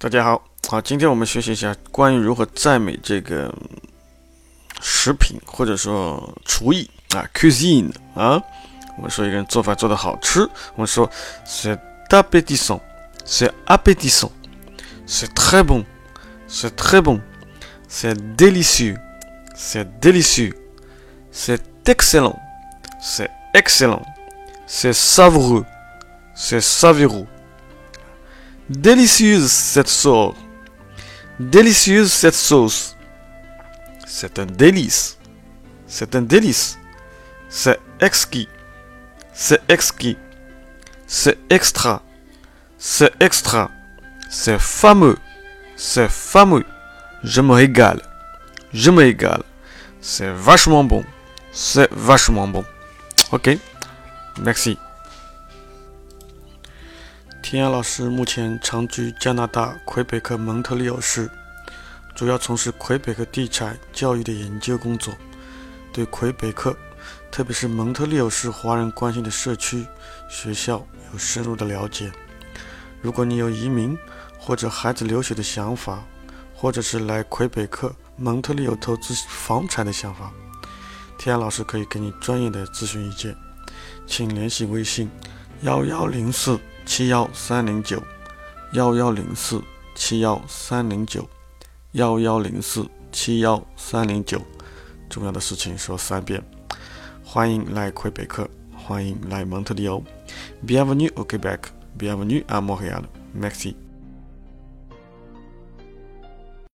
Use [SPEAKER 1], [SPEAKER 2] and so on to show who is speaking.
[SPEAKER 1] 大家好，好，今天我们学习一下关于如何赞美这个食品或者说厨艺啊，cuisine 啊。我们说一个人做饭做的好吃，我们说 c'est appétissant，c'est appétissant，c'est très bon，c'est très bon，c'est délicieux，c'est délicieux，c'est excellent，c'est excellent，c'est savoureux，c'est savoureux。 Délicieuse cette sauce. Délicieuse cette sauce. C'est un délice. C'est un délice. C'est exquis. C'est exquis. C'est extra. C'est extra. C'est fameux. C'est fameux. Je me régale. Je me régale. C'est vachement bon. C'est vachement bon. Ok? Merci. 天涯老师目前长居加拿大魁北克蒙特利尔市，主要从事魁北克地产教育的研究工作，对魁北克，特别是蒙特利尔市华人关心的社区、学校有深入的了解。如果你有移民或者孩子留学的想法，或者是来魁北克蒙特利尔投资房产的想法，天涯老师可以给你专业的咨询意见，请联系微信幺幺零四。七幺三零九幺幺零四七幺三零九幺幺零四七幺三零九，重要的事情说三遍。欢迎来魁北克，欢迎来蒙特利尔。Bienvenue au Québec, bienvenue à Montréal. Merci.